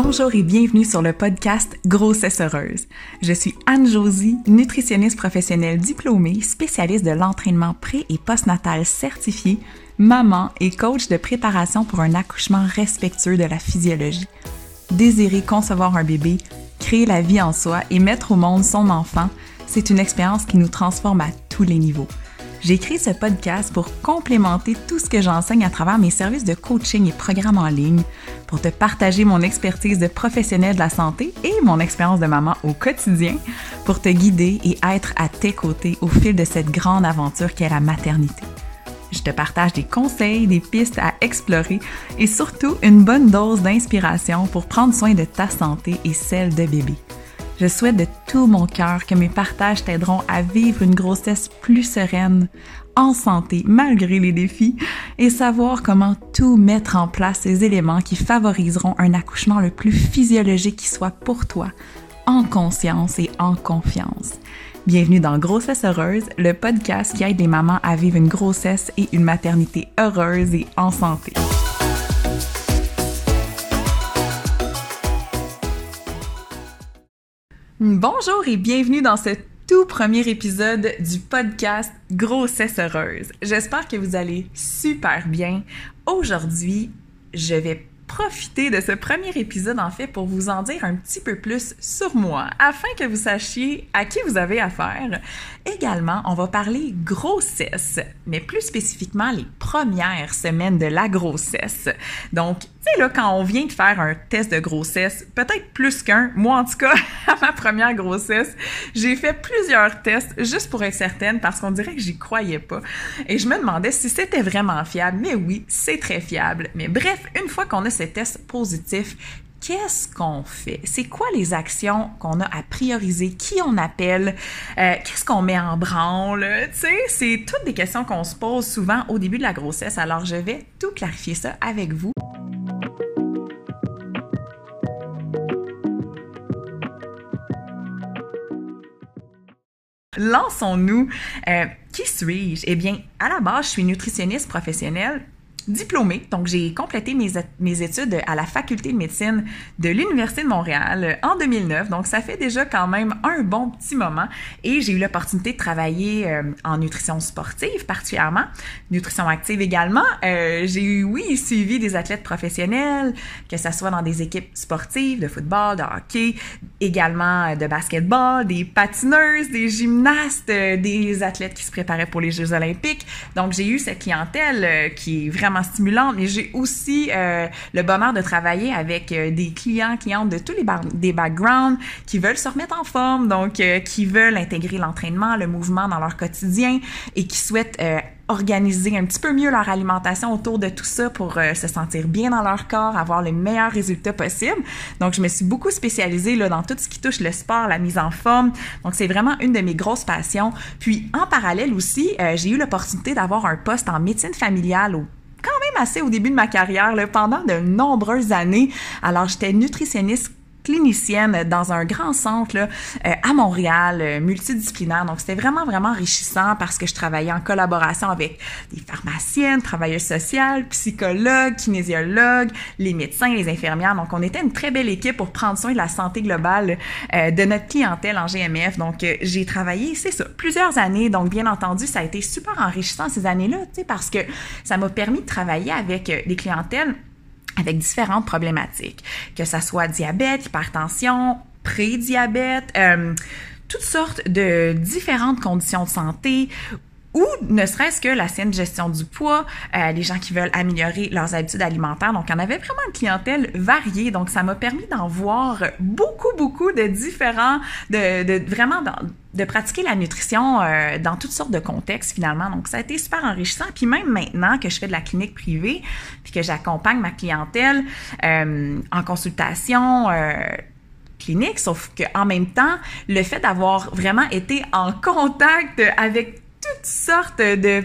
Bonjour et bienvenue sur le podcast Grossesse heureuse. Je suis Anne-Josie, nutritionniste professionnelle diplômée, spécialiste de l'entraînement pré- et postnatal certifié, maman et coach de préparation pour un accouchement respectueux de la physiologie. Désirer concevoir un bébé, créer la vie en soi et mettre au monde son enfant, c'est une expérience qui nous transforme à tous les niveaux. J'ai créé ce podcast pour complémenter tout ce que j'enseigne à travers mes services de coaching et programmes en ligne, pour te partager mon expertise de professionnel de la santé et mon expérience de maman au quotidien, pour te guider et être à tes côtés au fil de cette grande aventure qu'est la maternité. Je te partage des conseils, des pistes à explorer et surtout une bonne dose d'inspiration pour prendre soin de ta santé et celle de bébé. Je souhaite de tout mon cœur que mes partages t'aideront à vivre une grossesse plus sereine, en santé malgré les défis, et savoir comment tout mettre en place ces éléments qui favoriseront un accouchement le plus physiologique qui soit pour toi, en conscience et en confiance. Bienvenue dans Grossesse Heureuse, le podcast qui aide les mamans à vivre une grossesse et une maternité heureuse et en santé. Bonjour et bienvenue dans ce tout premier épisode du podcast Grossesse Heureuse. J'espère que vous allez super bien. Aujourd'hui, je vais profiter de ce premier épisode en fait pour vous en dire un petit peu plus sur moi afin que vous sachiez à qui vous avez affaire. Également, on va parler grossesse, mais plus spécifiquement les premières semaines de la grossesse. Donc, tu sais là quand on vient de faire un test de grossesse, peut-être plus qu'un, moi en tout cas à ma première grossesse, j'ai fait plusieurs tests juste pour être certaine parce qu'on dirait que j'y croyais pas et je me demandais si c'était vraiment fiable. Mais oui, c'est très fiable. Mais bref, une fois qu'on a ce test positif, qu'est-ce qu'on fait? C'est quoi les actions qu'on a à prioriser? Qui on appelle? Euh, qu'est-ce qu'on met en branle? Tu sais, c'est toutes des questions qu'on se pose souvent au début de la grossesse. Alors, je vais tout clarifier ça avec vous. Lançons-nous. Euh, qui suis-je? Eh bien, à la base, je suis nutritionniste professionnelle diplômée. Donc, j'ai complété mes, mes, études à la faculté de médecine de l'Université de Montréal en 2009. Donc, ça fait déjà quand même un bon petit moment. Et j'ai eu l'opportunité de travailler euh, en nutrition sportive particulièrement, nutrition active également. Euh, j'ai eu, oui, suivi des athlètes professionnels, que ce soit dans des équipes sportives, de football, de hockey, également de basketball, des patineuses, des gymnastes, des athlètes qui se préparaient pour les Jeux olympiques. Donc, j'ai eu cette clientèle euh, qui est vraiment stimulante, mais j'ai aussi euh, le bonheur de travailler avec euh, des clients, clientes de tous les des backgrounds qui veulent se remettre en forme, donc euh, qui veulent intégrer l'entraînement, le mouvement dans leur quotidien et qui souhaitent organiser un petit peu mieux leur alimentation autour de tout ça pour se sentir bien dans leur corps, avoir les meilleurs résultats possibles. Donc, je me suis beaucoup spécialisée là, dans tout ce qui touche le sport, la mise en forme. Donc, c'est vraiment une de mes grosses passions. Puis, en parallèle aussi, j'ai eu l'opportunité d'avoir un poste en médecine familiale au quand même assez au début de ma carrière, là, pendant de nombreuses années. Alors, j'étais nutritionniste clinicienne dans un grand centre là, euh, à Montréal, euh, multidisciplinaire. Donc, c'était vraiment, vraiment enrichissant parce que je travaillais en collaboration avec des pharmaciennes, travailleuses sociales, psychologues, kinésiologues, les médecins, les infirmières. Donc, on était une très belle équipe pour prendre soin de la santé globale euh, de notre clientèle en GMF. Donc, euh, j'ai travaillé, c'est ça, plusieurs années. Donc, bien entendu, ça a été super enrichissant ces années-là, tu sais, parce que ça m'a permis de travailler avec euh, des clientèles avec différentes problématiques, que ça soit diabète, hypertension, prédiabète, euh, toutes sortes de différentes conditions de santé ou ne serait-ce que la saine gestion du poids, euh, les gens qui veulent améliorer leurs habitudes alimentaires. Donc, on avait vraiment une clientèle variée. Donc, ça m'a permis d'en voir beaucoup, beaucoup de différents, de, de vraiment de pratiquer la nutrition euh, dans toutes sortes de contextes finalement. Donc, ça a été super enrichissant. Puis même maintenant que je fais de la clinique privée, puis que j'accompagne ma clientèle euh, en consultation, euh, clinique, sauf qu'en même temps, le fait d'avoir vraiment été en contact avec toutes sortes de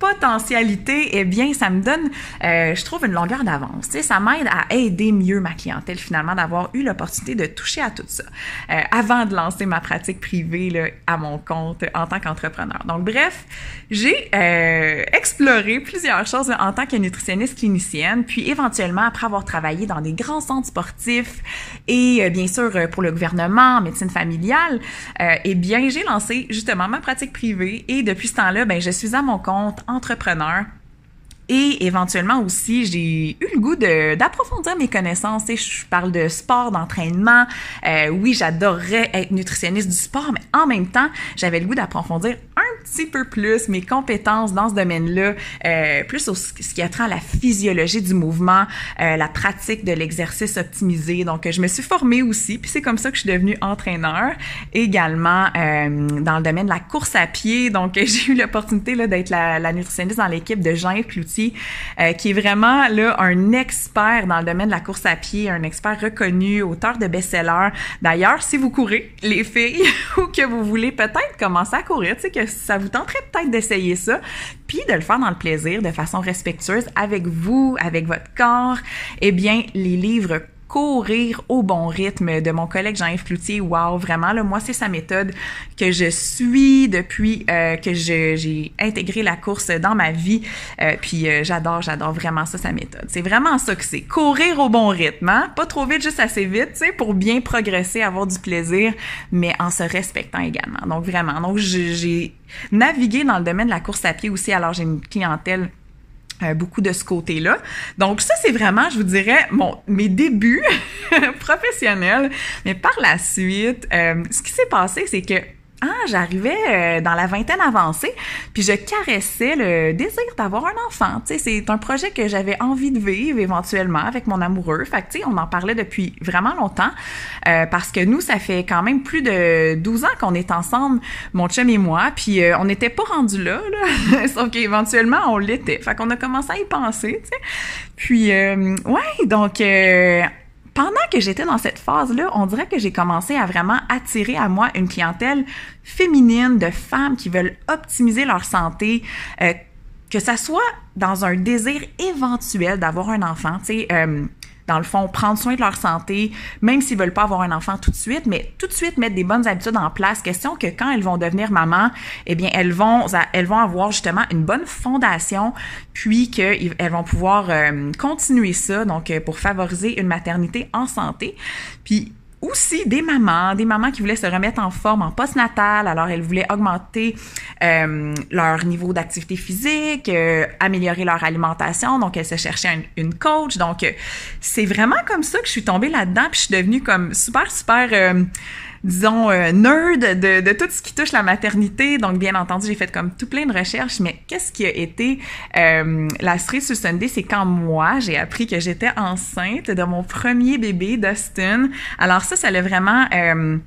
potentialité, eh bien, ça me donne, euh, je trouve, une longueur d'avance. Ça m'aide à aider mieux ma clientèle, finalement, d'avoir eu l'opportunité de toucher à tout ça euh, avant de lancer ma pratique privée à mon compte en tant qu'entrepreneur. Donc, bref, j'ai euh, exploré plusieurs choses en tant que nutritionniste clinicienne, puis éventuellement, après avoir travaillé dans des grands centres sportifs et bien sûr pour le gouvernement, en médecine familiale, eh bien, j'ai lancé justement ma pratique privée et depuis ce temps-là, ben, je suis à mon compte entrepreneur. Et éventuellement aussi, j'ai eu le goût d'approfondir mes connaissances. Et je parle de sport, d'entraînement. Euh, oui, j'adorerais être nutritionniste du sport, mais en même temps, j'avais le goût d'approfondir petit peu plus mes compétences dans ce domaine-là, euh, plus au, ce qui a trait à la physiologie du mouvement, euh, la pratique de l'exercice optimisé. Donc, je me suis formée aussi, puis c'est comme ça que je suis devenue entraîneur. Également euh, dans le domaine de la course à pied. Donc, j'ai eu l'opportunité d'être la, la, nutritionniste dans l'équipe de Jean-Yves Cloutier euh, qui est vraiment là un expert dans le domaine de la course à pied, un expert reconnu, auteur de best-sellers. D'ailleurs, si vous courez, les filles, ou que vous voulez peut-être commencer à courir, tu sais, que ça vous tenterait peut-être d'essayer ça, puis de le faire dans le plaisir, de façon respectueuse avec vous, avec votre corps, eh bien, les livres courir au bon rythme de mon collègue Jean-Yves Cloutier. Wow, vraiment, là, moi, c'est sa méthode que je suis depuis euh, que j'ai intégré la course dans ma vie. Euh, puis euh, j'adore, j'adore vraiment ça, sa méthode. C'est vraiment ça que c'est. Courir au bon rythme, hein? Pas trop vite, juste assez vite, tu sais, pour bien progresser, avoir du plaisir, mais en se respectant également. Donc vraiment, donc j'ai navigué dans le domaine de la course à pied aussi. Alors j'ai une clientèle euh, beaucoup de ce côté-là. Donc ça, c'est vraiment, je vous dirais, mon, mes débuts professionnels. Mais par la suite, euh, ce qui s'est passé, c'est que ah, j'arrivais euh, dans la vingtaine avancée, puis je caressais le désir d'avoir un enfant. Tu sais, c'est un projet que j'avais envie de vivre éventuellement avec mon amoureux. Fait que, tu sais, on en parlait depuis vraiment longtemps euh, parce que nous, ça fait quand même plus de 12 ans qu'on est ensemble, mon chum et moi, puis euh, on n'était pas rendu là, là. sauf qu'éventuellement, on l'était. Fait qu'on a commencé à y penser, tu sais. Puis, ouais, donc pendant que j'étais dans cette phase-là, on dirait que j'ai commencé à vraiment attirer à moi une clientèle féminine de femmes qui veulent optimiser leur santé, euh, que ça soit dans un désir éventuel d'avoir un enfant, tu sais. Euh, dans le fond, prendre soin de leur santé, même s'ils veulent pas avoir un enfant tout de suite, mais tout de suite mettre des bonnes habitudes en place. Question que quand elles vont devenir maman, eh bien, elles vont, elles vont avoir justement une bonne fondation, puis qu'elles vont pouvoir euh, continuer ça, donc euh, pour favoriser une maternité en santé. Puis aussi des mamans, des mamans qui voulaient se remettre en forme en postnatal, alors elles voulaient augmenter euh, leur niveau d'activité physique, euh, améliorer leur alimentation, donc elles se cherchaient une, coach. Donc euh, c'est vraiment comme ça que je suis tombée là-dedans, puis je suis devenue comme super super euh, disons, euh, nerd de, de, tout ce qui touche la maternité. Donc, bien entendu, j'ai fait comme tout plein de recherches, mais qu'est-ce qui a été euh, la cerise sur Sunday? C'est quand moi, j'ai appris que j'étais enceinte de mon premier bébé, Dustin. Alors ça, ça l'a vraiment... Euh,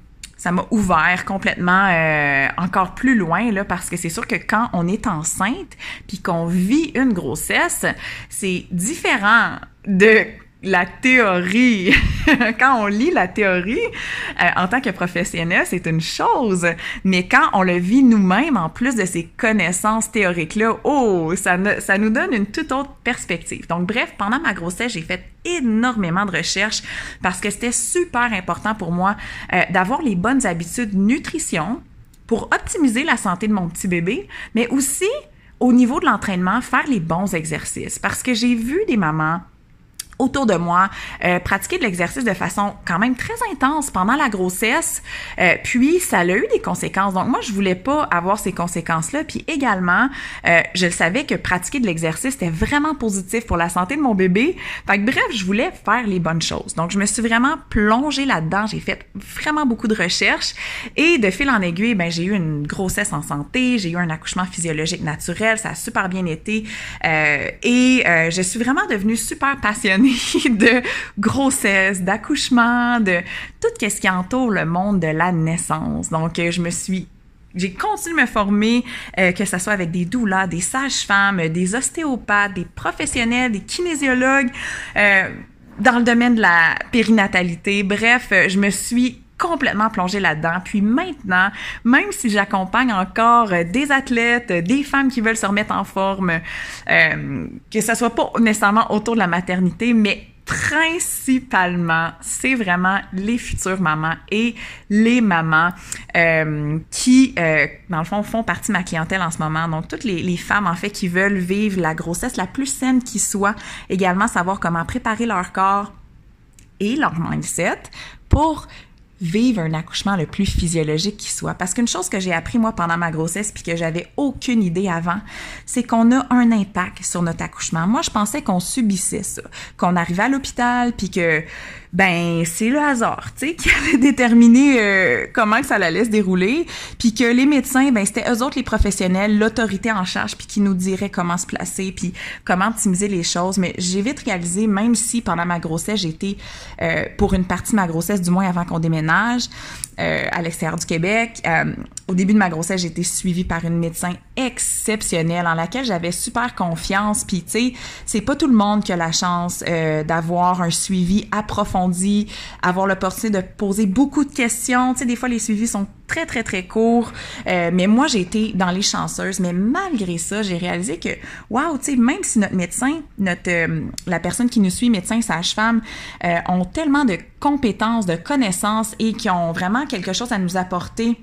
ça m'a ouvert complètement euh, encore plus loin là parce que c'est sûr que quand on est enceinte puis qu'on vit une grossesse, c'est différent de la théorie, quand on lit la théorie euh, en tant que professionnel, c'est une chose, mais quand on le vit nous-mêmes, en plus de ces connaissances théoriques-là, oh, ça, nous donne une toute autre perspective. Donc, bref, pendant ma grossesse, j'ai fait énormément de recherches parce que c'était super important pour moi euh, d'avoir les bonnes habitudes nutrition pour optimiser la santé de mon petit bébé, mais aussi au niveau de l'entraînement, faire les bons exercices. Parce que j'ai vu des mamans autour de moi, euh, pratiquer de l'exercice de façon quand même très intense pendant la grossesse, euh, puis ça a eu des conséquences. Donc moi, je voulais pas avoir ces conséquences-là, puis également, euh, je savais que pratiquer de l'exercice était vraiment positif pour la santé de mon bébé. Fait que bref, je voulais faire les bonnes choses. Donc je me suis vraiment plongée là-dedans, j'ai fait vraiment beaucoup de recherches. Et de fil en aiguille, ben j'ai eu une grossesse en santé, j'ai eu un accouchement physiologique naturel, ça a super bien été. Et je suis vraiment devenue super passionnée de grossesse, d'accouchement, de tout ce qui entoure le monde de la naissance. Donc, euh, je me suis j'ai continué de me former, euh, que ce soit avec des doulas, des sages-femmes, des ostéopathes, des professionnels, des kinésiologues, euh, dans le domaine de la périnatalité. Bref, je me suis complètement plongée là-dedans. Puis maintenant, même si j'accompagne encore euh, des athlètes, euh, des femmes qui veulent se remettre en forme, euh, que ça soit pas nécessairement autour de la maternité, mais principalement, c'est vraiment les futures mamans et les mamans euh, qui, dans le fond, font partie de ma clientèle en ce moment. Donc, toutes les, femmes, en fait, qui veulent vivre la grossesse la plus saine qui soit, également savoir comment préparer leur corps et leur mindset pour vivre un accouchement le plus physiologique qui soit. Parce qu'une chose que j'ai appris moi pendant ma grossesse puis que j'avais aucune idée avant, c'est qu'on a un impact sur notre accouchement. Moi, je pensais qu'on subissait ça, qu'on arrivait à l'hôpital puis que ben c'est le hasard, tu sais, qui allait déterminer euh, comment que ça allait se dérouler, puis que les médecins, ben c'était eux autres les professionnels, l'autorité en charge, puis qui nous diraient comment se placer, puis comment optimiser les choses. Mais j'ai vite réalisé, même si pendant ma grossesse j'étais euh, pour une partie de ma grossesse, du moins avant qu'on déménage, euh, à l'extérieur du Québec. Euh, au début de ma grossesse, été suivie par une médecin exceptionnelle en laquelle j'avais super confiance. Puis, tu sais, c'est pas tout le monde qui a la chance euh, d'avoir un suivi approfondi, avoir l'opportunité de poser beaucoup de questions. Tu sais, des fois, les suivis sont très, très, très courts. Euh, mais moi, j'ai été dans les chanceuses. Mais malgré ça, j'ai réalisé que, waouh, tu sais, même si notre médecin, notre, euh, la personne qui nous suit, médecin, sage-femme, euh, ont tellement de compétences, de connaissances et qui ont vraiment quelque chose à nous apporter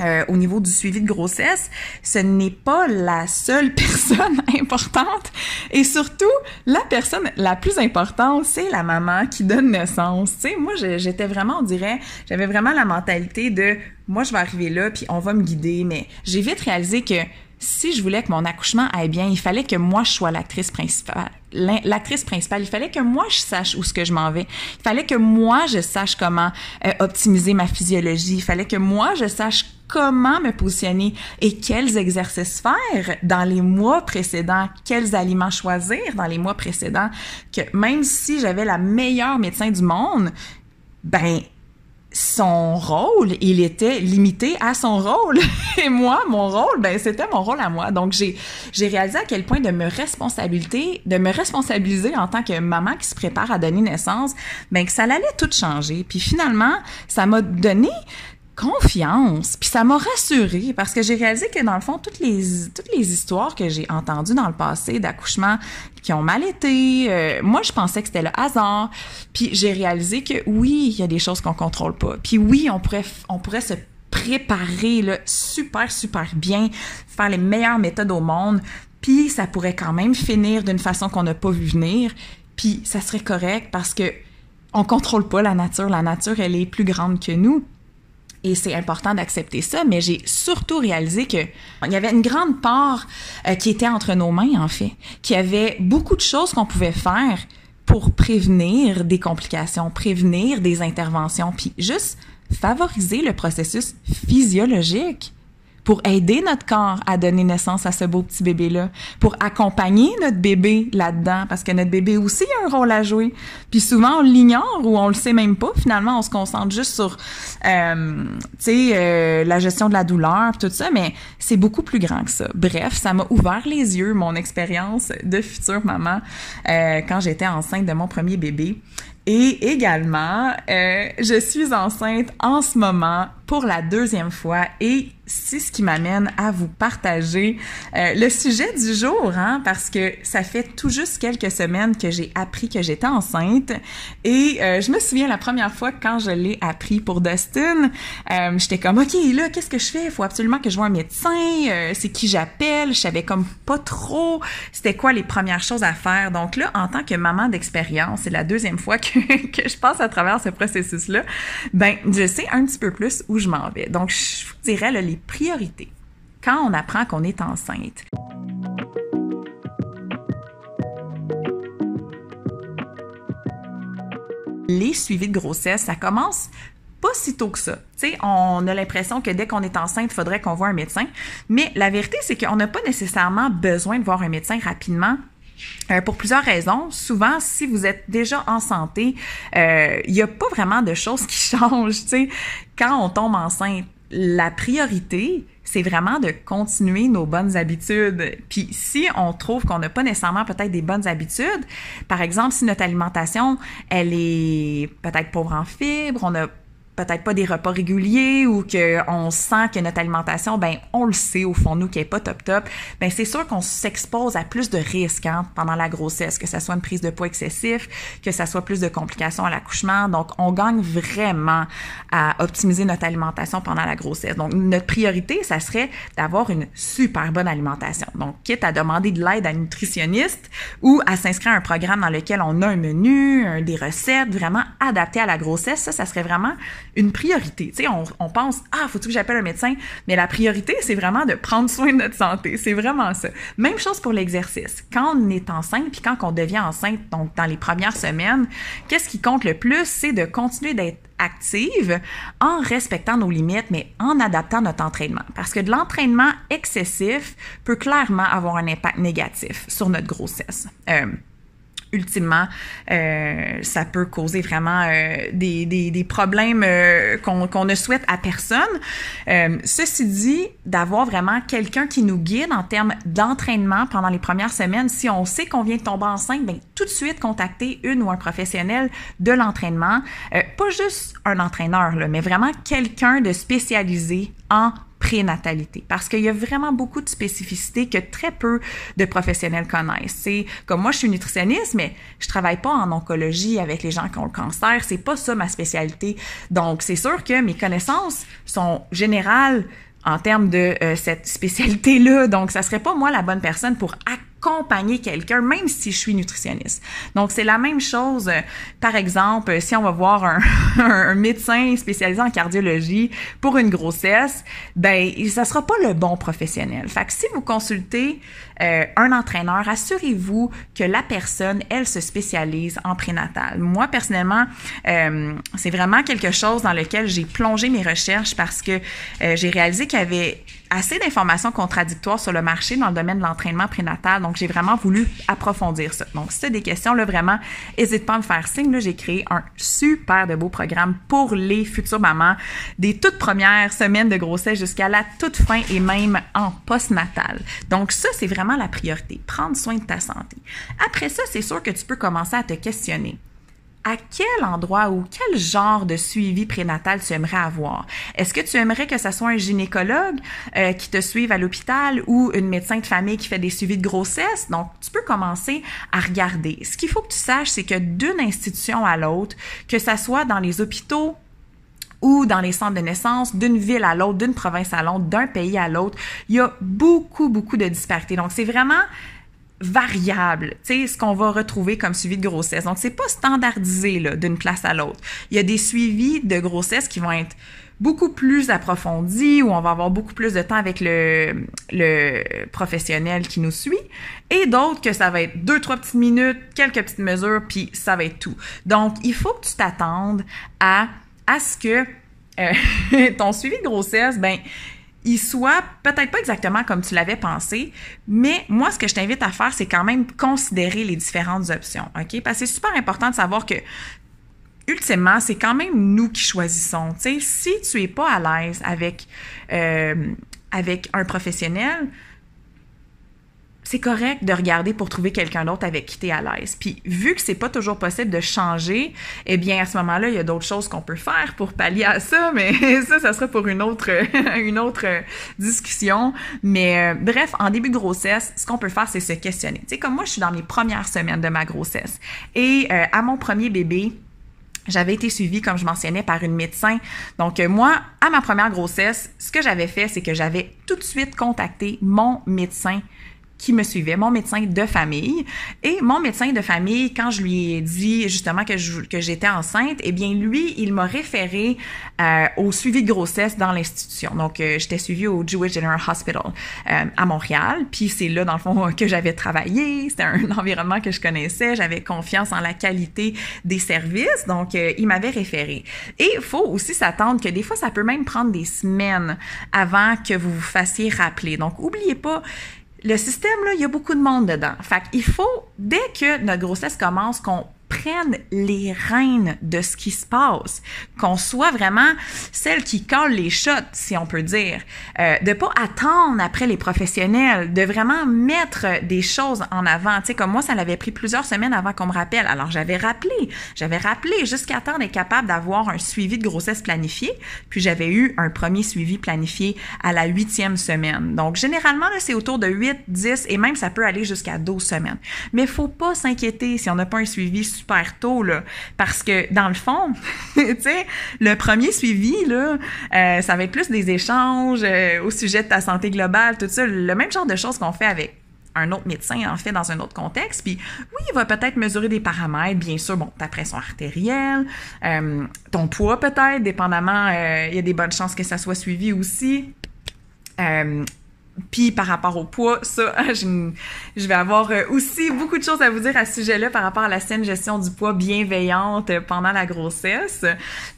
euh, au niveau du suivi de grossesse, ce n'est pas la seule personne importante et surtout la personne la plus importante, c'est la maman qui donne naissance. Tu sais, moi j'étais vraiment, on dirait, j'avais vraiment la mentalité de moi je vais arriver là puis on va me guider, mais j'ai vite réalisé que si je voulais que mon accouchement aille bien, il fallait que moi je sois l'actrice principale. L'actrice principale, il fallait que moi je sache où ce que je m'en vais. Il fallait que moi je sache comment euh, optimiser ma physiologie. Il fallait que moi je sache comment me positionner et quels exercices faire dans les mois précédents, quels aliments choisir dans les mois précédents, que même si j'avais la meilleure médecin du monde, ben son rôle, il était limité à son rôle. Et moi, mon rôle, ben c'était mon rôle à moi. Donc j'ai j'ai réalisé à quel point de me responsabilité, de me responsabiliser en tant que maman qui se prépare à donner naissance, ben que ça allait tout changer. Puis finalement, ça m'a donné confiance. Puis ça m'a rassurée parce que j'ai réalisé que dans le fond, toutes les, toutes les histoires que j'ai entendues dans le passé d'accouchement qui ont mal été, euh, moi je pensais que c'était le hasard. Puis j'ai réalisé que oui, il y a des choses qu'on contrôle pas. Puis oui, on pourrait, on pourrait se préparer là, super, super bien, faire les meilleures méthodes au monde. Puis ça pourrait quand même finir d'une façon qu'on n'a pas vu venir. Puis ça serait correct parce que on contrôle pas la nature. La nature, elle est plus grande que nous et c'est important d'accepter ça, mais j'ai surtout réalisé que il y avait une grande part euh, qui était entre nos mains en fait, qu'il y avait beaucoup de choses qu'on pouvait faire pour prévenir des complications, prévenir des interventions, puis juste favoriser le processus physiologique pour aider notre corps à donner naissance à ce beau petit bébé-là, pour accompagner notre bébé là-dedans, parce que notre bébé aussi a un rôle à jouer. Puis souvent, on l'ignore ou on le sait même pas. Finalement, on se concentre juste sur, euh, tu sais, euh, la gestion de la douleur, tout ça, mais c'est beaucoup plus grand que ça. Bref, ça m'a ouvert les yeux, mon expérience de future maman, euh, quand j'étais enceinte de mon premier bébé. Et également, euh, je suis enceinte en ce moment pour la deuxième fois et c'est ce qui m'amène à vous partager euh, le sujet du jour, hein, parce que ça fait tout juste quelques semaines que j'ai appris que j'étais enceinte et euh, je me souviens la première fois quand je l'ai appris pour Dustin, euh, j'étais comme ok là qu'est-ce que je fais? Il faut absolument que je vois un médecin, c'est qui j'appelle, je savais comme pas trop c'était quoi les premières choses à faire. Donc là en tant que maman d'expérience, c'est la deuxième fois que, que je passe à travers ce processus là, ben je sais un petit peu plus où je m'en vais. Donc je vous dirais les priorités quand on apprend qu'on est enceinte. Les suivis de grossesse, ça commence pas si tôt que ça. sais, on a l'impression que dès qu'on est enceinte, il faudrait qu'on voit un médecin. Mais la vérité, c'est qu'on n'a pas nécessairement besoin de voir un médecin rapidement euh, pour plusieurs raisons. Souvent, si vous êtes déjà en santé, euh, il n'y a pas vraiment de choses qui changent. Quand on tombe enceinte, la priorité, c'est vraiment de continuer nos bonnes habitudes. Puis si on trouve qu'on n'a pas nécessairement peut-être des bonnes habitudes, par exemple, si notre alimentation, elle est peut-être pauvre en fibres, on a peut-être pas des repas réguliers ou qu'on sent que notre alimentation, ben on le sait au fond nous qui est pas top top, ben c'est sûr qu'on s'expose à plus de risques hein, pendant la grossesse, que ça soit une prise de poids excessif, que ça soit plus de complications à l'accouchement. Donc on gagne vraiment à optimiser notre alimentation pendant la grossesse. Donc notre priorité, ça serait d'avoir une super bonne alimentation. Donc quitte à demander de l'aide à une nutritionniste ou à s'inscrire à un programme dans lequel on a un menu, des recettes vraiment adaptées à la grossesse, ça ça serait vraiment une priorité. Tu sais, on, on pense, ah, faut-tu que j'appelle un médecin? Mais la priorité, c'est vraiment de prendre soin de notre santé. C'est vraiment ça. Même chose pour l'exercice. Quand on est enceinte, puis quand on devient enceinte, donc dans les premières semaines, qu'est-ce qui compte le plus? C'est de continuer d'être active en respectant nos limites, mais en adaptant notre entraînement. Parce que de l'entraînement excessif peut clairement avoir un impact négatif sur notre grossesse. Euh, ultimement, euh, ça peut causer vraiment euh, des, des, des, problèmes euh, qu'on ne souhaite à personne. Euh, ceci dit, d'avoir vraiment quelqu'un qui nous guide en termes d'entraînement pendant les premières semaines, si on sait qu'on vient de tomber enceinte, bien, tout de suite contacter une ou un professionnel de l'entraînement, euh, pas juste un entraîneur, là, mais vraiment quelqu'un de spécialisé en prénatalité parce qu'il y a vraiment beaucoup de spécificités que très peu de professionnels connaissent. C'est comme moi je suis nutritionniste mais je travaille pas en oncologie avec les gens qui ont le cancer, c'est pas ça ma spécialité. Donc c'est sûr que mes connaissances sont générales en termes de euh, cette spécialité là. Donc ça serait pas moi la bonne personne pour quelqu'un, même si je suis nutritionniste. Donc, c'est la même chose. euh, Par exemple, si on va voir un, médecin spécialisé en cardiologie pour une grossesse, ben, ça sera pas le bon professionnel. Fait que si vous consultez euh, un entraîneur, assurez-vous que la personne, elle, se spécialise en prénatal. Moi, personnellement, euh, c'est vraiment quelque chose dans lequel j'ai plongé mes recherches parce que euh, j'ai réalisé qu'il y avait assez d'informations contradictoires sur le marché dans le domaine de l'entraînement prénatal. Donc, j'ai vraiment voulu approfondir ça. Donc, si tu as des questions, là, vraiment, n'hésite pas à me faire signe. J'ai créé un super de beau programme pour les futures mamans, des toutes premières semaines de grossesse jusqu'à la toute fin et même en postnatal. Donc, ça, c'est vraiment la priorité. Prendre soin de ta santé. Après ça, c'est sûr que tu peux commencer à te questionner à quel endroit ou quel genre de suivi prénatal tu aimerais avoir? Est-ce que tu aimerais que ce soit un gynécologue euh, qui te suive à l'hôpital ou une médecin de famille qui fait des suivis de grossesse? Donc, tu peux commencer à regarder. Ce qu'il faut que tu saches, c'est que d'une institution à l'autre, que ça soit dans les hôpitaux, ou dans les centres de naissance, d'une ville à l'autre, d'une province à l'autre, d'un pays à l'autre, il y a beaucoup, beaucoup de disparités. Donc, c'est vraiment variable, tu sais, ce qu'on va retrouver comme suivi de grossesse. Donc, c'est pas standardisé d'une place à l'autre. Il y a des suivis de grossesse qui vont être beaucoup plus approfondis, où on va avoir beaucoup plus de temps avec le, le professionnel qui nous suit, et d'autres que ça va être deux, trois petites minutes, quelques petites mesures, puis ça va être tout. Donc, il faut que tu t'attendes à, à ce que euh, ton suivi de grossesse, ben, il soit peut-être pas exactement comme tu l'avais pensé, mais moi, ce que je t'invite à faire, c'est quand même considérer les différentes options, OK? Parce que c'est super important de savoir que ultimement, c'est quand même nous qui choisissons. Tu sais, si tu es pas à l'aise avec, euh, avec un professionnel, c'est correct de regarder pour trouver quelqu'un d'autre avec qui tu es à l'aise. Puis vu que c'est pas toujours possible de changer, eh bien à ce moment-là, il y a d'autres choses qu'on peut faire pour pallier à ça, mais ça ça sera pour une autre autre discussion. Mais euh, bref, en début de grossesse, ce qu'on peut faire c'est se questionner. Tu sais comme moi je suis dans mes premières semaines de ma grossesse et euh, à mon premier bébé, j'avais été suivie, comme je mentionnais, par une médecin. Donc, euh, moi, à ma première grossesse, ce que j'avais fait, c'est que j'avais tout de suite contacté mon médecin qui me suivait, mon médecin de famille. Et mon médecin de famille, quand je lui ai dit justement que, j'étais enceinte, eh bien, lui, il m'a référé euh, au suivi de grossesse dans l'institution. Donc, euh, j'étais suivie au Jewish General Hospital euh, à Montréal. Puis c'est là, dans le fond, que j'avais travaillé. C'était un environnement que je connaissais. J'avais confiance en la qualité des services. Donc, il m'avait référé. Et il faut aussi s'attendre que des fois, ça peut même prendre des semaines avant que vous vous fassiez rappeler. Donc, oubliez pas le système, là, il y a beaucoup de monde dedans. Fait qu'il faut, dès que notre grossesse commence, qu'on prenne les rênes de ce qui se passe, qu'on soit vraiment celle qui colle les shots, si on peut dire, euh, de pas attendre après les professionnels, de vraiment mettre des choses en avant. Tu sais, comme moi, ça l'avait pris plusieurs semaines avant qu'on me rappelle. Alors, j'avais rappelé, j'avais rappelé jusqu'à temps d'être capable d'avoir un suivi de grossesse planifié, puis j'avais eu un premier suivi planifié à la huitième semaine. Donc, généralement, là, c'est autour de 8, 10 et même ça peut aller jusqu'à 12 semaines. Mais faut pas s'inquiéter si on n'a pas un suivi super tôt, là, parce que dans le fond, tu sais, le premier suivi, là, euh, ça va être plus des échanges euh, au sujet de ta santé globale, tout ça, le même genre de choses qu'on fait avec un autre médecin, en fait, dans un autre contexte. Puis oui, il va peut-être mesurer des paramètres, bien sûr, bon, ta pression artérielle, euh, ton poids peut-être, dépendamment, il y a des bonnes chances que ça soit suivi aussi. Puis par rapport au poids, ça, je, vais avoir euh, aussi beaucoup de choses à vous dire à ce sujet-là par rapport à la saine gestion du poids bienveillante pendant la grossesse.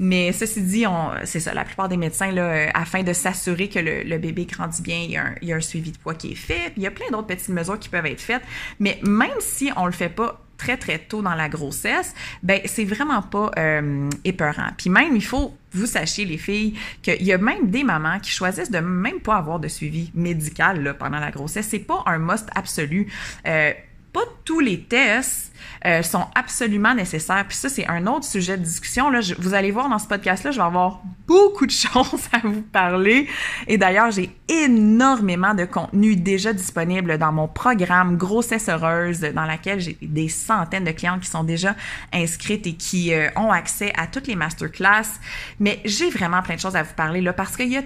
Mais ceci dit, c'est ça, la plupart des médecins, là, euh, afin de s'assurer que le, bébé grandit bien, il y, a un, suivi de poids qui est fait. Il y a plein d'autres petites mesures qui peuvent être faites. Mais même si on le fait pas très très tôt dans la grossesse, ben c'est vraiment pas euh, épeurant. Puis même il faut vous sachiez les filles qu'il y a même des mamans qui choisissent de même pas avoir de suivi médical là, pendant la grossesse. C'est pas un must absolu. Euh, pas tous les tests euh, sont absolument nécessaires. Puis ça, c'est un autre sujet de discussion. Là. vous allez voir dans ce podcast-là, je vais avoir beaucoup de choses à vous parler. Et d'ailleurs, j'ai énormément de contenu déjà disponible dans mon programme Grossesse heureuse, dans laquelle j'ai des centaines de clientes qui sont déjà inscrites et qui euh, ont accès à toutes les masterclass. Mais j'ai vraiment plein de choses à vous parler là parce qu'il y a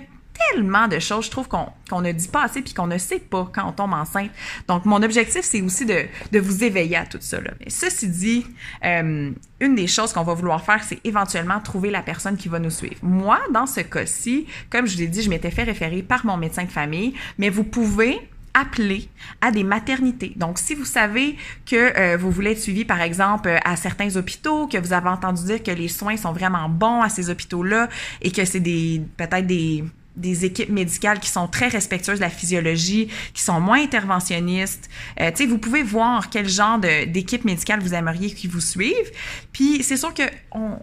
tellement de choses, je trouve, qu'on ne dit pas assez puis qu'on ne sait pas quand on tombe enceinte. Donc, mon objectif, c'est aussi de, de, vous éveiller à tout ça. Là. Mais ceci dit, euh, une des choses qu'on va vouloir faire, c'est éventuellement trouver la personne qui va nous suivre. Moi, dans ce cas-ci, comme je vous l'ai dit, je m'étais fait référer par mon médecin de famille, mais vous pouvez appeler à des maternités. Donc, si vous savez que euh, vous voulez être suivi, par exemple, à certains hôpitaux, que vous avez entendu dire que les soins sont vraiment bons à ces hôpitaux-là et que c'est des peut-être des des équipes médicales qui sont très respectueuses de la physiologie, qui sont moins interventionnistes. Euh, tu sais, vous pouvez voir quel genre d'équipe médicale vous aimeriez qu'ils vous suivent. Puis c'est sûr que on,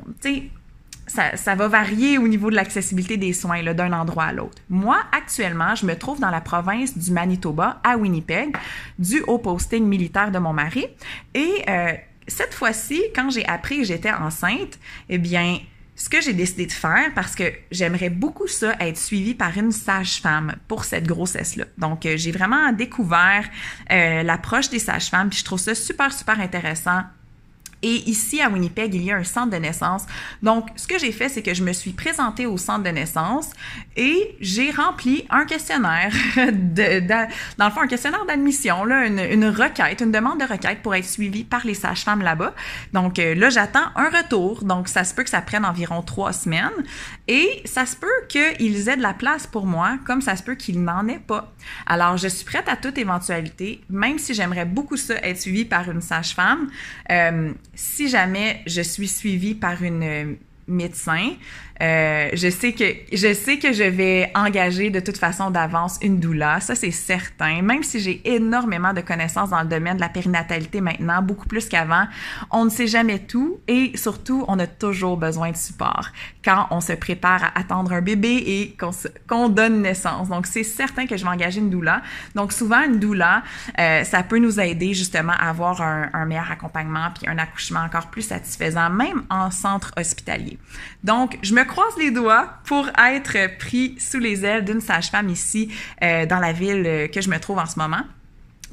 ça, ça, va varier au niveau de l'accessibilité des soins d'un endroit à l'autre. Moi, actuellement, je me trouve dans la province du Manitoba, à Winnipeg, du haut posting militaire de mon mari. Et euh, cette fois-ci, quand j'ai appris que j'étais enceinte, eh bien, ce que j'ai décidé de faire, parce que j'aimerais beaucoup ça, être suivie par une sage-femme pour cette grossesse-là. Donc, euh, j'ai vraiment découvert euh, l'approche des sages-femmes, puis je trouve ça super, super intéressant et ici, à Winnipeg, il y a un centre de naissance. Donc, ce que j'ai fait, c'est que je me suis présentée au centre de naissance et j'ai rempli un questionnaire, de, dans le fond, un questionnaire d'admission, là, une, requête, une demande de requête pour être suivie par les sages-femmes là-bas. Donc, euh, là, j'attends un retour. Donc, ça se peut que ça prenne environ trois semaines. Et ça se peut qu'ils aient de la place pour moi, comme ça se peut qu'ils n'en aient pas. Alors, je suis prête à toute éventualité, même si j'aimerais beaucoup ça, être suivie par une sage-femme. Euh, si jamais je suis suivie par une euh, médecin, euh, je sais que je sais que je vais engager de toute façon d'avance une doula, ça c'est certain. Même si j'ai énormément de connaissances dans le domaine de la périnatalité maintenant, beaucoup plus qu'avant, on ne sait jamais tout et surtout on a toujours besoin de support quand on se prépare à attendre un bébé et qu'on donne naissance. Donc c'est certain que je vais engager une doula. Donc souvent une doula, euh, ça peut nous aider justement à avoir un, un meilleur accompagnement puis un accouchement encore plus satisfaisant, même en centre hospitalier. Donc je me croise les doigts pour être pris sous les ailes d'une sage-femme ici euh, dans la ville euh, que je me trouve en ce moment.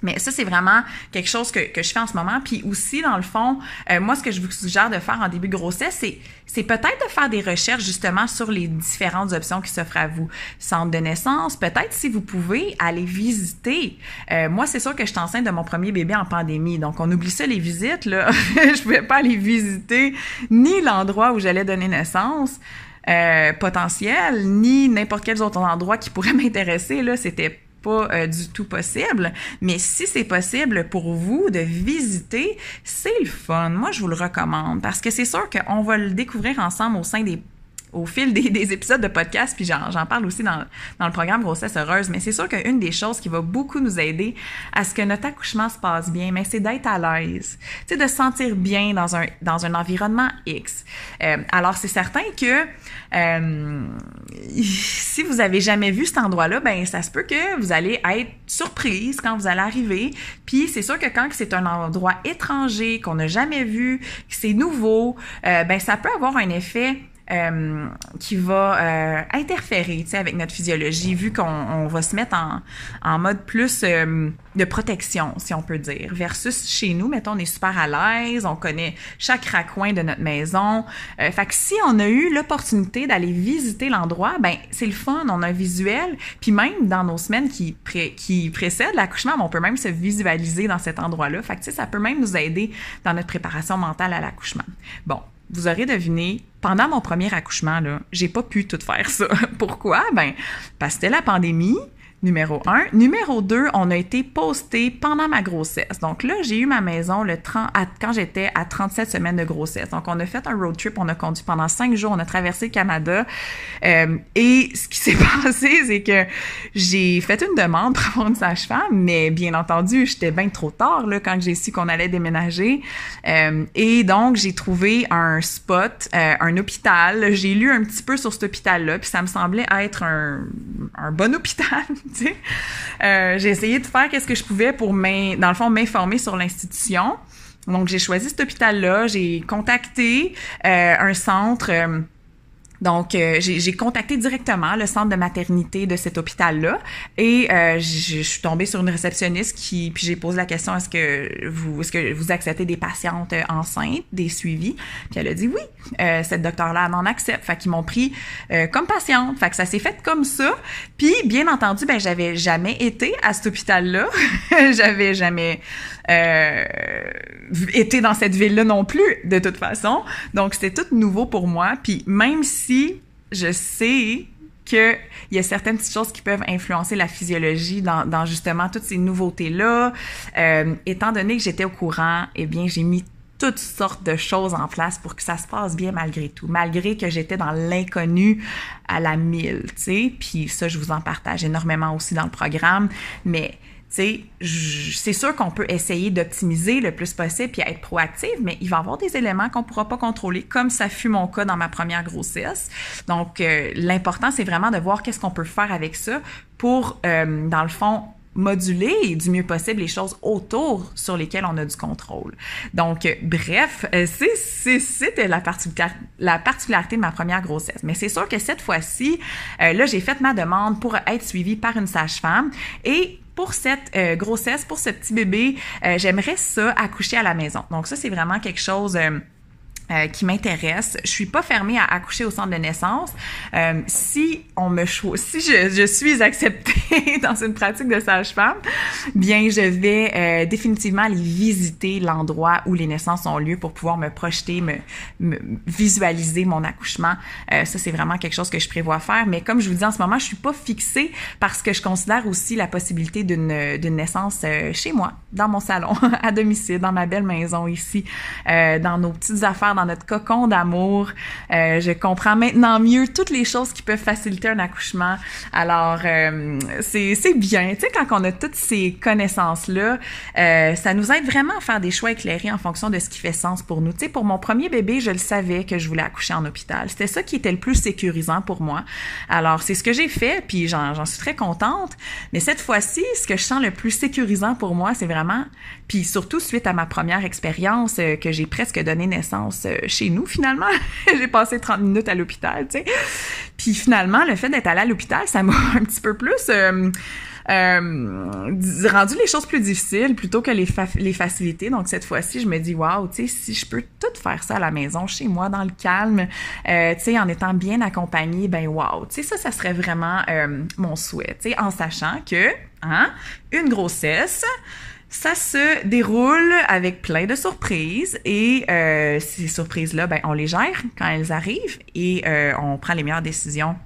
Mais ça, c'est vraiment quelque chose que, que, je fais en ce moment. Puis aussi, dans le fond, euh, moi, ce que je vous suggère de faire en début de grossesse, c'est, c'est peut-être de faire des recherches justement sur les différentes options qui s'offrent à vous. Centre de naissance, peut-être si vous pouvez aller visiter. Euh, moi, c'est sûr que je suis enceinte de mon premier bébé en pandémie. Donc, on oublie ça, les visites, là. je pouvais pas aller visiter ni l'endroit où j'allais donner naissance. Euh, potentiel, ni n'importe quel autre endroit qui pourrait m'intéresser. Là, c'était pas euh, du tout possible. Mais si c'est possible pour vous de visiter, c'est le fun. Moi, je vous le recommande parce que c'est sûr qu'on va le découvrir ensemble au sein des au fil des, épisodes de podcast, puis j'en parle aussi dans, dans, le programme Grossesse Heureuse, mais c'est sûr qu'une des choses qui va beaucoup nous aider à ce que notre accouchement se passe bien, mais c'est d'être à l'aise, sais, de se sentir bien dans un, dans un environnement X. Euh, alors, c'est certain que euh, si vous avez jamais vu cet endroit-là, ben ça se peut que vous allez être surprise quand vous allez arriver. Puis c'est sûr que quand c'est un endroit étranger qu'on n'a jamais vu, que c'est nouveau, euh, ben ça peut avoir un effet euh, qui va euh, interférer avec notre physiologie, vu qu'on va se mettre en, en mode plus euh, de protection, si on peut dire, versus chez nous, mettons, on est super à l'aise, on connaît chaque raccoin de notre maison. Euh, fait que si on a eu l'opportunité d'aller visiter l'endroit, ben c'est le fun, on a un visuel, puis même dans nos semaines qui, pré qui précèdent l'accouchement, on peut même se visualiser dans cet endroit-là. Fait que ça peut même nous aider dans notre préparation mentale à l'accouchement. Bon, vous aurez deviné, pendant mon premier accouchement, là, j'ai pas pu tout faire ça. Pourquoi? Ben, parce que c'était la pandémie, numéro un. Numéro deux, on a été posté pendant ma grossesse. Donc là, j'ai eu ma maison le 30, quand j'étais à 37 semaines de grossesse. Donc on a fait un road trip, on a conduit pendant cinq jours, on a traversé le Canada. Euh, et ce qui s'est passé, c'est que j'ai fait une demande pour avoir une sage-femme, mais bien entendu, j'étais bien trop tard là, quand j'ai su qu'on allait déménager. Euh, et donc, j'ai trouvé un spot, euh, un hôpital. J'ai lu un petit peu sur cet hôpital-là, puis ça me semblait être un, un bon hôpital. Euh, j'ai essayé de faire qu'est-ce que je pouvais pour, dans le fond, m'informer sur l'institution. Donc, j'ai choisi cet hôpital-là. J'ai contacté euh, un centre... Donc, euh, j'ai contacté directement le centre de maternité de cet hôpital-là et euh, je suis tombée sur une réceptionniste qui, puis j'ai posé la question est-ce que vous, est-ce que vous acceptez des patientes euh, enceintes, des suivis? Puis elle a dit oui. Euh, cette docteur-là m'en accepte. Fait qu'ils m'ont pris euh, comme patiente. Fait que ça s'est fait comme ça. Puis bien entendu, ben j'avais jamais été à cet hôpital-là. j'avais jamais euh, été dans cette ville-là non plus, de toute façon. Donc, c'était tout nouveau pour moi. Puis même si je sais qu'il y a certaines petites choses qui peuvent influencer la physiologie dans, dans justement toutes ces nouveautés-là. Euh, étant donné que j'étais au courant, eh bien, j'ai mis toutes sortes de choses en place pour que ça se passe bien malgré tout, malgré que j'étais dans l'inconnu à la mille, tu sais. Puis ça, je vous en partage énormément aussi dans le programme, mais c'est sûr qu'on peut essayer d'optimiser le plus possible puis être proactive, mais il va y avoir des éléments qu'on ne pourra pas contrôler, comme ça fut mon cas dans ma première grossesse. Donc, euh, l'important, c'est vraiment de voir qu'est-ce qu'on peut faire avec ça pour, euh, dans le fond, moduler du mieux possible les choses autour sur lesquelles on a du contrôle. Donc, euh, bref, c'était la, la particularité de ma première grossesse. Mais c'est sûr que cette fois-ci, là, j'ai fait ma demande pour être suivie par une sage-femme et pour cette euh, grossesse, pour ce petit bébé, euh, j'aimerais ça accoucher à la maison. Donc ça, c'est vraiment quelque chose... Euh, euh, qui m'intéresse. Je suis pas fermée à accoucher au centre de naissance. Euh, si on me si je, suis acceptée dans une pratique de sage-femme, bien je vais euh, définitivement aller visiter l'endroit où les naissances ont lieu pour pouvoir me projeter, me, visualiser mon accouchement. Ça c'est vraiment quelque chose que je prévois faire. Mais comme je vous dis en ce moment, je suis pas fixée parce que je considère aussi la possibilité d'une naissance chez moi, dans mon salon, à domicile, dans ma belle maison ici, dans nos petites affaires dans notre cocon d'amour. Euh, je comprends maintenant mieux toutes les choses qui peuvent faciliter un accouchement. Alors, euh, c'est bien. Tu sais, quand on a toutes ces connaissances-là, euh, ça nous aide vraiment à faire des choix éclairés en fonction de ce qui fait sens pour nous. Tu sais, pour mon premier bébé, je le savais que je voulais accoucher en hôpital. C'était ça qui était le plus sécurisant pour moi. Alors, c'est ce que j'ai fait, puis j'en suis très contente. Mais cette fois-ci, ce que je sens le plus sécurisant pour moi, c'est vraiment, puis surtout suite à ma première expérience euh, que j'ai presque donné naissance euh, chez nous, finalement. j'ai passé 30 minutes à l'hôpital, tu sais. Puis finalement, le fait d'être allé à l'hôpital, ça m'a un petit peu plus... Euh, euh, rendu les choses plus difficiles plutôt que les, les facilités. Donc cette fois-ci, je me dis waouh, tu sais, si je peux tout faire ça à la maison, chez moi, dans le calme, tu sais, en étant bien accompagnée, ben waouh, tu sais, ça, ça serait vraiment mon souhait, tu sais, en sachant que, hein, une grossesse, ça se déroule avec plein de surprises et euh, ces surprises-là, ben, on les gère quand elles arrivent et euh, on prend les meilleures décisions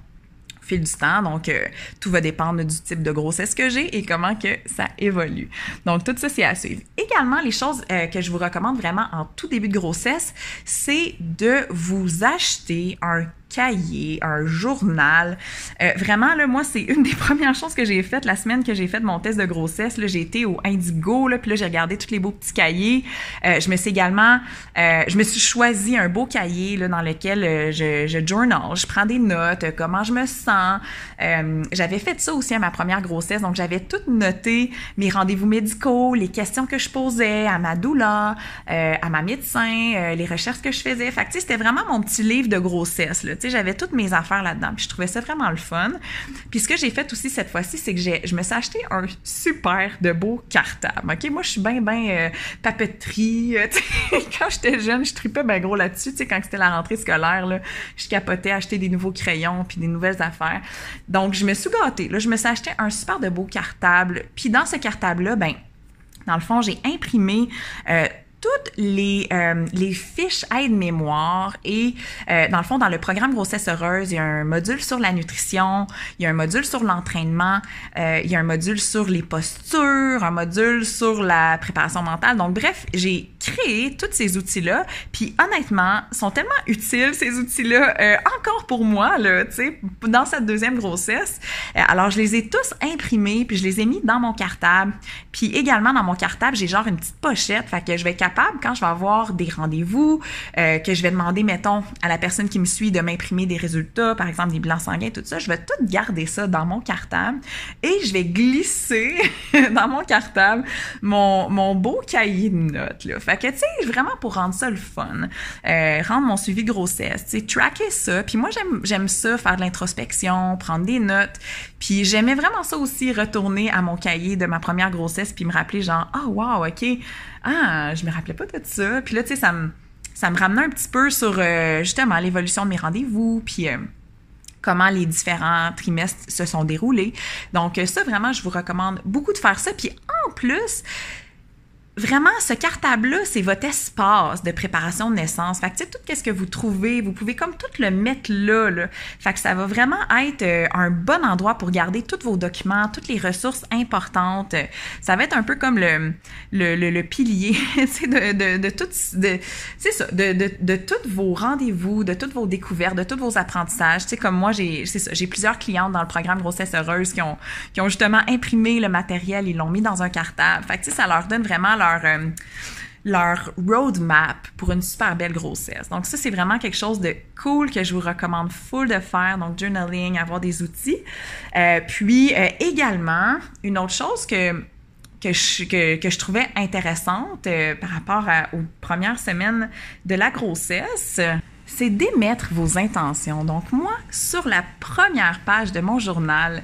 au fil du temps. Donc, euh, tout va dépendre du type de grossesse que j'ai et comment que ça évolue. Donc, tout ça, c'est à suivre. Également, les choses que je vous recommande vraiment en tout début de grossesse, c'est de vous acheter un cahier, un journal. Euh, vraiment, là, moi, c'est une des premières choses que j'ai faites la semaine que j'ai fait mon test de grossesse. Là, j'ai été au Indigo, là, puis là, j'ai regardé tous les beaux petits cahiers. Euh, je me suis également, euh, je me suis choisi un beau cahier là, dans lequel euh, je, je journal, je prends des notes, euh, comment je me sens. Euh, j'avais fait ça aussi à ma première grossesse, donc j'avais tout noté mes rendez-vous médicaux, les questions que je posais à ma doula, à ma médecin, les recherches que je faisais. Fait que, c'était vraiment mon petit livre de grossesse, là. Tu j'avais toutes mes affaires là-dedans, je trouvais ça vraiment le fun. Puis ce que j'ai fait aussi cette fois-ci, c'est que j'ai, je me suis acheté un super de beau cartable, OK? Moi, je suis bien, bien euh, papeterie. euh, quand j'étais jeune, je tripais bien gros là-dessus. Tu sais, quand c'était la rentrée scolaire, là, je capotais acheter des nouveaux crayons puis des nouvelles affaires. Donc, je me suis gâtée. Je me suis acheté un super de beau cartable. Puis dans ce cartable-là, ben, dans le fond, j'ai imprimé euh, toutes les, euh, les fiches aide-mémoire et euh, dans le fond, dans le programme Grossesse Heureuse, il y a un module sur la nutrition, il y a un module sur l'entraînement, euh, il y a un module sur les postures, un module sur la préparation mentale. Donc bref, j'ai créé tous ces outils-là, puis honnêtement, sont tellement utiles ces outils-là, euh, encore pour moi, là, tu sais, dans cette deuxième grossesse. Euh, alors, je les ai tous imprimés, puis je les ai mis dans mon cartable. Puis également, dans mon cartable, j'ai genre une petite pochette, fait que je vais quand je vais avoir des rendez-vous, euh, que je vais demander, mettons, à la personne qui me suit de m'imprimer des résultats, par exemple des bilans sanguins, tout ça, je vais tout garder ça dans mon cartable et je vais glisser dans mon cartable mon, mon beau cahier de notes, là. Fait que, tu sais, vraiment pour rendre ça le fun, euh, rendre mon suivi grossesse, tu sais, tracker ça. Puis moi, j'aime, ça, faire de l'introspection, prendre des notes. Puis j'aimais vraiment ça aussi, retourner à mon cahier de ma première grossesse, puis me rappeler genre, ah, wow, OK, ah, je me rappelais pas de ça. Puis là, tu sais, ça me, ça me ramenait un petit peu sur, euh, justement, l'évolution de mes rendez-vous, puis... Euh, comment les différents trimestres se sont déroulés. Donc ça, vraiment, je vous recommande beaucoup de faire ça. Puis en plus, vraiment, ce cartable-là, c'est votre espace de préparation de naissance. Fait que, tu sais, tout ce que vous trouvez, vous pouvez comme tout le mettre là, là. Fait que ça va vraiment être euh, un bon endroit pour garder tous vos documents, toutes les ressources importantes. Ça va être un peu comme le, le, le, le pilier, de, de, de tout, de, ça, de, de, de tous vos rendez-vous, de toutes vos découvertes, de tous vos apprentissages. Tu sais, comme moi, j'ai, j'ai plusieurs clientes dans le programme Grossesse Heureuse qui ont, qui ont justement imprimé le matériel, ils l'ont mis dans un cartable. Fait que, tu sais, ça leur donne vraiment leur leur, euh, leur roadmap pour une super belle grossesse. Donc ça, c'est vraiment quelque chose de cool que je vous recommande full de faire, donc journaling, avoir des outils. Euh, puis euh, également, une autre chose que que je, que, je trouvais intéressante par rapport aux premières semaines de la grossesse, c'est d'émettre vos intentions. Donc moi, sur la première page de mon journal,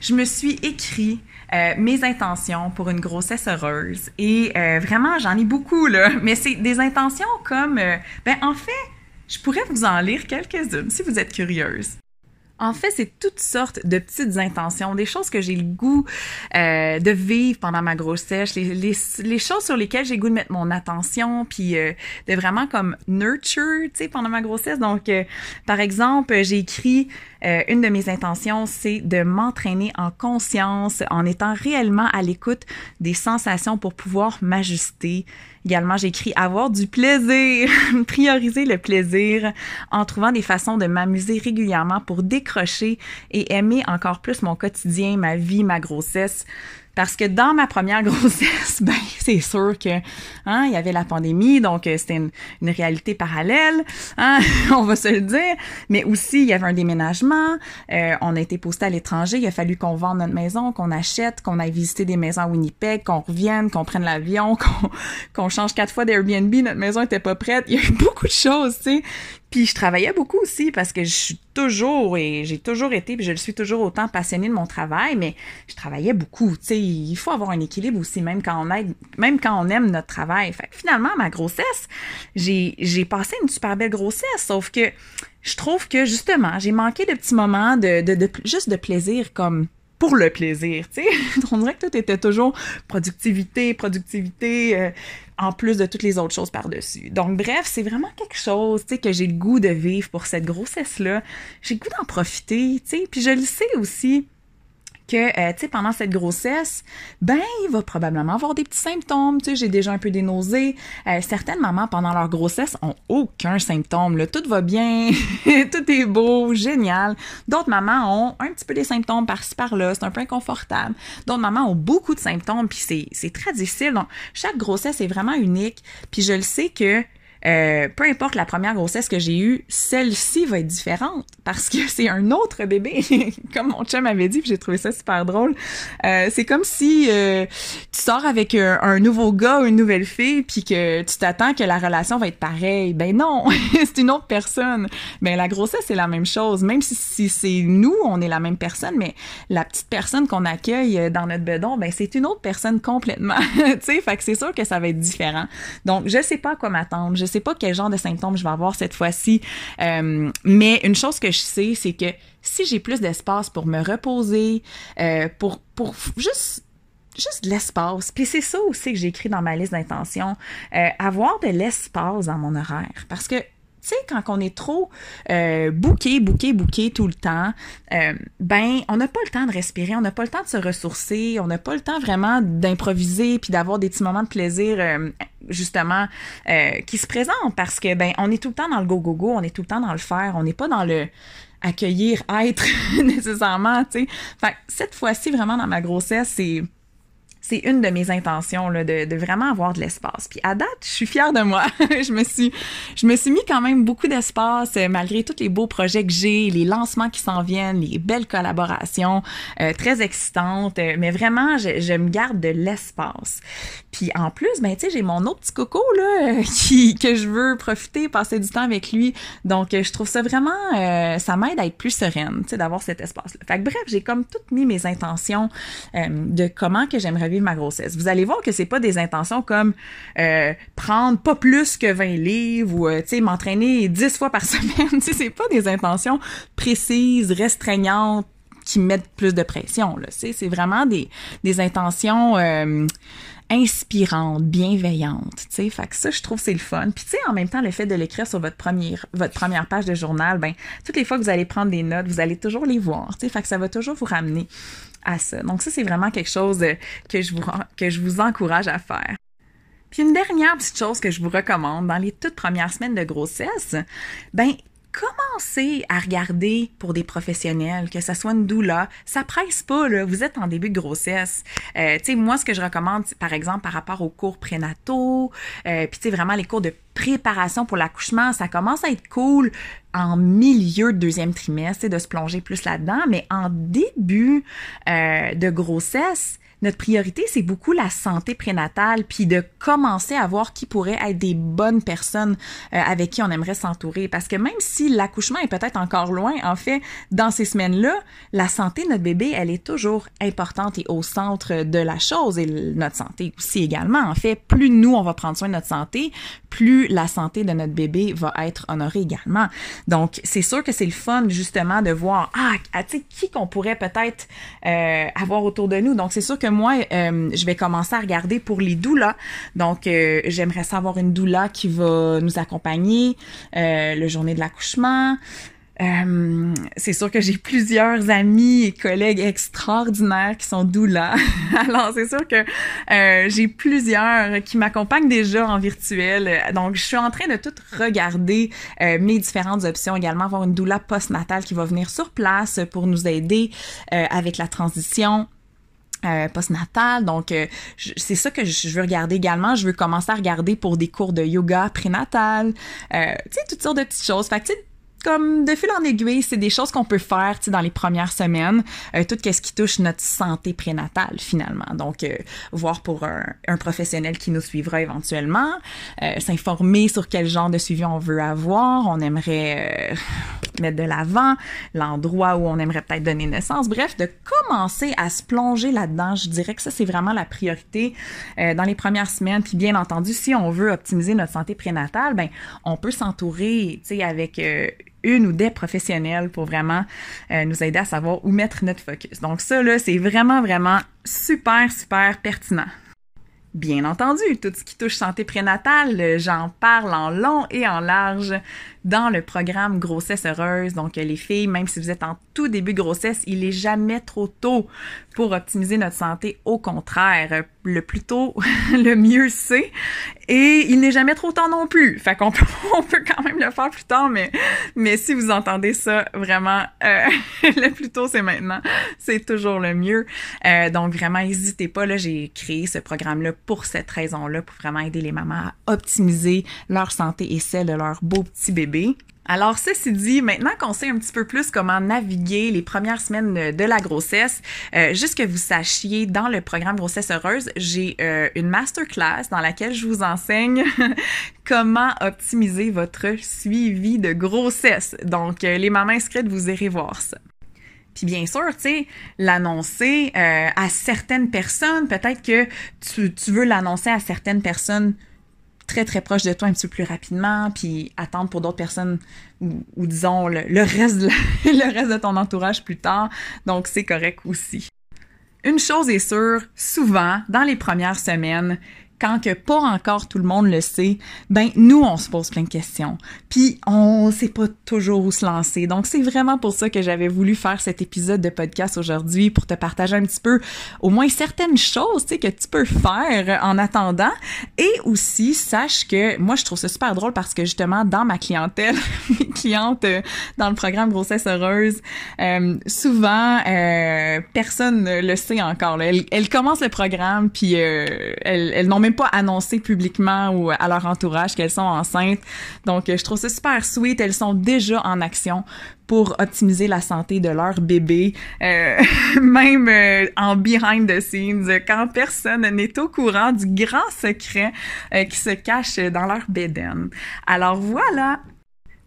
je me suis écrit euh, mes intentions pour une grossesse heureuse. Et euh, vraiment, j'en ai beaucoup, là. Mais c'est des intentions comme... Euh, ben, en fait, je pourrais vous en lire quelques-unes si vous êtes curieuse. En fait, c'est toutes sortes de petites intentions, des choses que j'ai le goût euh, de vivre pendant ma grossesse, les, les, choses sur lesquelles j'ai le goût de mettre mon attention, puis euh, de vraiment comme nurture, tu sais, pendant ma grossesse. Donc, euh, par exemple, j'ai écrit euh, une de mes intentions, c'est de m'entraîner en conscience, en étant réellement à l'écoute des sensations pour pouvoir m'ajuster. Également, j'ai écrit avoir du plaisir, prioriser le plaisir en trouvant des façons de m'amuser régulièrement pour décrocher et aimer encore plus mon quotidien, ma vie, ma grossesse. Parce que dans ma première grossesse, ben c'est sûr que hein, il y avait la pandémie, donc euh, c'était une, une, réalité parallèle, hein, on va se le dire. Mais aussi il y avait un déménagement, euh, on a été posté à l'étranger, il a fallu qu'on vende notre maison, qu'on achète, qu'on aille visiter des maisons à Winnipeg, qu'on revienne, qu'on prenne l'avion, qu'on qu'on change quatre fois d'Airbnb, notre maison était pas prête. Il y a eu beaucoup de choses, tu sais, puis je travaillais beaucoup aussi parce que je suis toujours et j'ai toujours été, puis je le suis toujours autant passionnée de mon travail, mais je travaillais beaucoup. Tu sais, il faut avoir un équilibre aussi, même quand on aide, même quand on aime notre travail. Fait que finalement, ma grossesse, j'ai passé une super belle grossesse, sauf que je trouve que justement, j'ai manqué de petits moments de, de, de, juste de plaisir comme pour le plaisir, tu sais. On dirait que tout était toujours productivité, productivité, euh, en plus de toutes les autres choses par-dessus. Donc, bref, c'est vraiment quelque chose, tu sais, que j'ai le goût de vivre pour cette grossesse-là. J'ai le goût d'en profiter, tu sais. Puis je le sais aussi que, euh, tu sais, pendant cette grossesse, ben, il va probablement avoir des petits symptômes. Tu sais, j'ai déjà un peu des nausées. Euh, certaines mamans, pendant leur grossesse, ont aucun symptôme. Là, tout va bien, tout est beau, génial. D'autres mamans ont un petit peu des symptômes par-ci, par-là. C'est un peu inconfortable. D'autres mamans ont beaucoup de symptômes, puis c'est très difficile. Donc, chaque grossesse est vraiment unique. Puis je le sais que euh, peu importe la première grossesse que j'ai eue, celle-ci va être différente parce que c'est un autre bébé. comme mon chum avait dit, j'ai trouvé ça super drôle. Euh, c'est comme si euh, tu sors avec un, nouveau gars ou une nouvelle fille, puis que tu t'attends que la relation va être pareille. Ben non, c'est une autre personne. Ben la grossesse c'est la même chose. Même si, c'est nous, on est la même personne, mais la petite personne qu'on accueille dans notre bedon, ben c'est une autre personne complètement. tu sais, fait que c'est sûr que ça va être différent. Donc je sais pas à quoi m'attendre. Pas quel genre de symptômes je vais avoir cette fois-ci. Euh, mais une chose que je sais, c'est que si j'ai plus d'espace pour me reposer, euh, pour, pour juste juste de l'espace. Puis c'est ça aussi que j'ai écrit dans ma liste d'intentions, euh, avoir de l'espace dans mon horaire. Parce que tu sais, quand on est trop euh, bouqué, bouqué, bouqué tout le temps, euh, ben, on n'a pas le temps de respirer, on n'a pas le temps de se ressourcer, on n'a pas le temps vraiment d'improviser puis d'avoir des petits moments de plaisir, euh, justement, qui se présentent parce que, ben, on est tout le temps dans le go-go-go, on est tout le temps dans le faire, on n'est pas dans le accueillir, être nécessairement, tu sais. Cette fois-ci, vraiment, dans ma grossesse, c'est c'est une de mes intentions là, de, vraiment avoir de l'espace. Puis à date, je suis fière de moi. je me suis je me suis mis quand même beaucoup d'espace euh, malgré tous les beaux projets que j'ai, les lancements qui s'en viennent, les belles collaborations euh, très excitantes. Euh, mais vraiment, je, me garde de l'espace. Puis en plus, ben tu sais, j'ai mon autre petit coco là qui que je veux profiter, passer du temps avec lui. Donc je trouve ça vraiment, ça m'aide à être plus sereine, tu sais, d'avoir cet espace-là. Fait que bref, j'ai comme toutes mis mes intentions de comment que j'aimerais vivre ma grossesse. Vous allez voir que c'est pas des intentions comme euh, prendre pas plus que 20 livres ou euh, m'entraîner 10 fois par semaine, sais c'est pas des intentions précises, restreignantes qui mettent plus de pression c'est vraiment des intentions euh, inspirante, bienveillante, tu. Fait que ça, je trouve c'est le fun. Puis tu sais, en même temps, le fait de l'écrire sur votre première, page de journal, ben toutes les fois que vous allez prendre des notes, vous allez toujours les voir, tu. Fait que ça va toujours vous ramener Donc ça, c'est vraiment quelque chose que je vous, que je vous encourage à faire. Puis une dernière petite chose que je vous recommande dans les toutes premières semaines de grossesse, ben commencez à regarder pour des professionnels, que ça soit une doula. Ça presse pas, là. Vous êtes en début de grossesse. Euh, tu sais, moi, ce que je recommande, par exemple, par rapport aux cours prénataux, euh, puis tu sais, vraiment les cours de préparation pour l'accouchement, ça commence à être cool en milieu de deuxième trimestre, de se plonger plus là-dedans, mais en début euh, de grossesse, notre priorité, c'est beaucoup la santé prénatale, puis de commencer à voir qui pourrait être des bonnes personnes euh, avec qui on aimerait s'entourer. Parce que même si l'accouchement est peut-être encore loin, en fait, dans ces semaines-là, la santé de notre bébé, elle est toujours importante et au centre de la chose, et notre santé aussi également. En fait, plus nous, on va prendre soin de notre santé, plus la santé de notre bébé va être honorée également. Donc, c'est sûr que c'est le fun, justement, de voir, ah, ah tu sais, qui qu'on pourrait peut-être euh, avoir autour de nous. Donc, c'est sûr que moi, euh, je vais commencer à regarder pour les doulas. Donc, euh, j'aimerais savoir une doula qui va nous accompagner euh, le journée de l'accouchement. C'est sûr que j'ai plusieurs amis et collègues extraordinaires qui sont doulas. Alors, c'est sûr que j'ai plusieurs qui m'accompagnent déjà en virtuel. Donc, je suis en train de tout regarder mes différentes options également, avoir une doula postnatale qui va venir sur place pour nous aider avec la transition euh, postnatal. Donc, euh, c'est ça que je veux regarder également. Je veux commencer à regarder pour des cours de yoga prénatal. Euh, tu sais, toutes sortes de petites choses. Fait que, comme de fil en aiguille, c'est des choses qu'on peut faire dans les premières semaines, euh, tout ce qui touche notre santé prénatale finalement. Donc, euh, voir pour un, un, professionnel qui nous suivra éventuellement, euh, s'informer sur quel genre de suivi on veut avoir, on aimerait euh, mettre de l'avant, l'endroit où on aimerait peut-être donner naissance. Bref, de commencer à se plonger là-dedans, je dirais que ça, c'est vraiment la priorité euh, dans les premières semaines. Puis bien entendu, si on veut optimiser notre santé prénatale, ben on peut s'entourer, tu sais, avec une ou des professionnels pour vraiment euh, nous aider à savoir où mettre notre focus. Donc ça, là, c'est vraiment, vraiment super, super pertinent. Bien entendu, tout ce qui touche santé prénatale, j'en parle en long et en large dans le programme Grossesse heureuse. Donc, les filles, même si vous êtes en tout début de grossesse, il est jamais trop tôt pour optimiser notre santé. Au contraire, le plus tôt, le mieux c'est. Et il n'est jamais trop tard non plus. Fait qu'on peut, on peut quand même le faire plus tard, mais, mais si vous entendez ça, vraiment, euh, le plus tôt c'est maintenant. C'est toujours le mieux. Euh, donc vraiment, n'hésitez pas. Là, j'ai créé ce programme-là pour cette raison-là, pour vraiment aider les mamans à optimiser leur santé et celle de leur beau petit bébé. Alors, ceci dit, maintenant qu'on sait un petit peu plus comment naviguer les premières semaines de la grossesse, euh, juste que vous sachiez, dans le programme Grossesse Heureuse, j'ai euh, une masterclass dans laquelle je vous enseigne comment optimiser votre suivi de grossesse. Donc, euh, les mamans inscrites, vous irez voir ça. Puis bien sûr, tu sais, l'annoncer à certaines personnes, peut-être que tu, tu veux l'annoncer à certaines personnes très très proche de toi un petit peu plus rapidement, puis attendre pour d'autres personnes ou, disons le, reste de le reste de ton entourage plus tard. Donc c'est correct aussi. Une chose est sûre, souvent dans les premières semaines, quand que pas encore tout le monde le sait, ben nous on se pose plein de questions. Puis on sait pas toujours où se lancer. Donc c'est vraiment pour ça que j'avais voulu faire cet épisode de podcast aujourd'hui pour te partager un petit peu au moins certaines choses, tu sais que tu peux faire en attendant et aussi sache que moi je trouve ça super drôle parce que justement dans ma clientèle, mes clientes euh, dans le programme grossesse heureuse, euh, souvent euh, personne ne le sait encore. Elles, commencent le programme puis elles, elles n'ont même pas annoncé publiquement ou à leur entourage qu'elles sont enceintes. Donc, je trouve ça super sweet. Elles sont déjà en action pour optimiser la santé de leur bébé, euh, même euh, en behind the scenes, quand personne n'est au courant du grand secret euh, qui se cache dans leur bédaine. Alors voilà,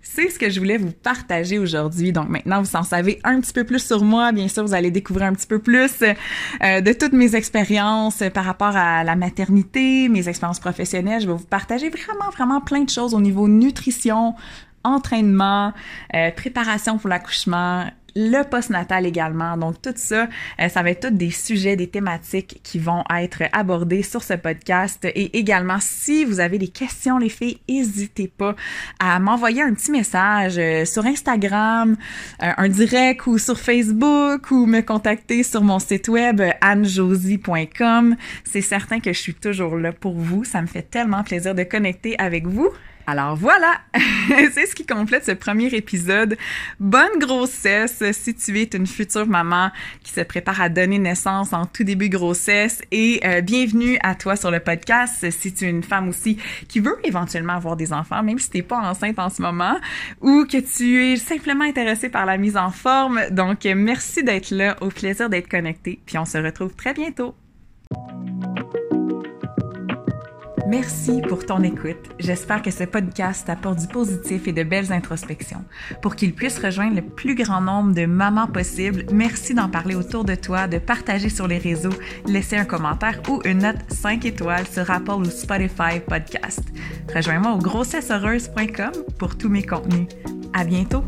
c'est ce que je voulais vous partager aujourd'hui. Donc maintenant, vous en savez un petit peu plus sur moi. Bien sûr, vous allez découvrir un petit peu plus euh, de toutes mes expériences par rapport à la maternité, mes expériences professionnelles. Je vais vous partager vraiment, vraiment plein de choses au niveau nutrition, entraînement, euh, préparation pour l'accouchement, le postnatal également. Donc tout ça, euh, ça va être tous des sujets, des thématiques qui vont être abordés sur ce podcast. Et également, si vous avez des questions, les filles, n'hésitez pas à m'envoyer un petit message euh, sur Instagram, euh, un direct ou sur Facebook ou me contacter sur mon site web annejosie.com. C'est certain que je suis toujours là pour vous. Ça me fait tellement plaisir de connecter avec vous. Alors voilà, c'est ce qui complète ce premier épisode. Bonne grossesse si tu es une future maman qui se prépare à donner naissance en tout début grossesse et euh, bienvenue à toi sur le podcast si tu es une femme aussi qui veut éventuellement avoir des enfants, même si tu n'es pas enceinte en ce moment ou que tu es simplement intéressée par la mise en forme. Donc merci d'être là, au plaisir d'être connecté, puis on se retrouve très bientôt. Merci pour ton écoute. J'espère que ce podcast apporte du positif et de belles introspections. Pour qu'il puisse rejoindre le plus grand nombre de mamans possible, merci d'en parler autour de toi, de partager sur les réseaux, laisser un commentaire ou une note 5 étoiles sur Apple ou Spotify Podcast. Rejoins-moi au grossesseheureuse.com pour tous mes contenus. À bientôt!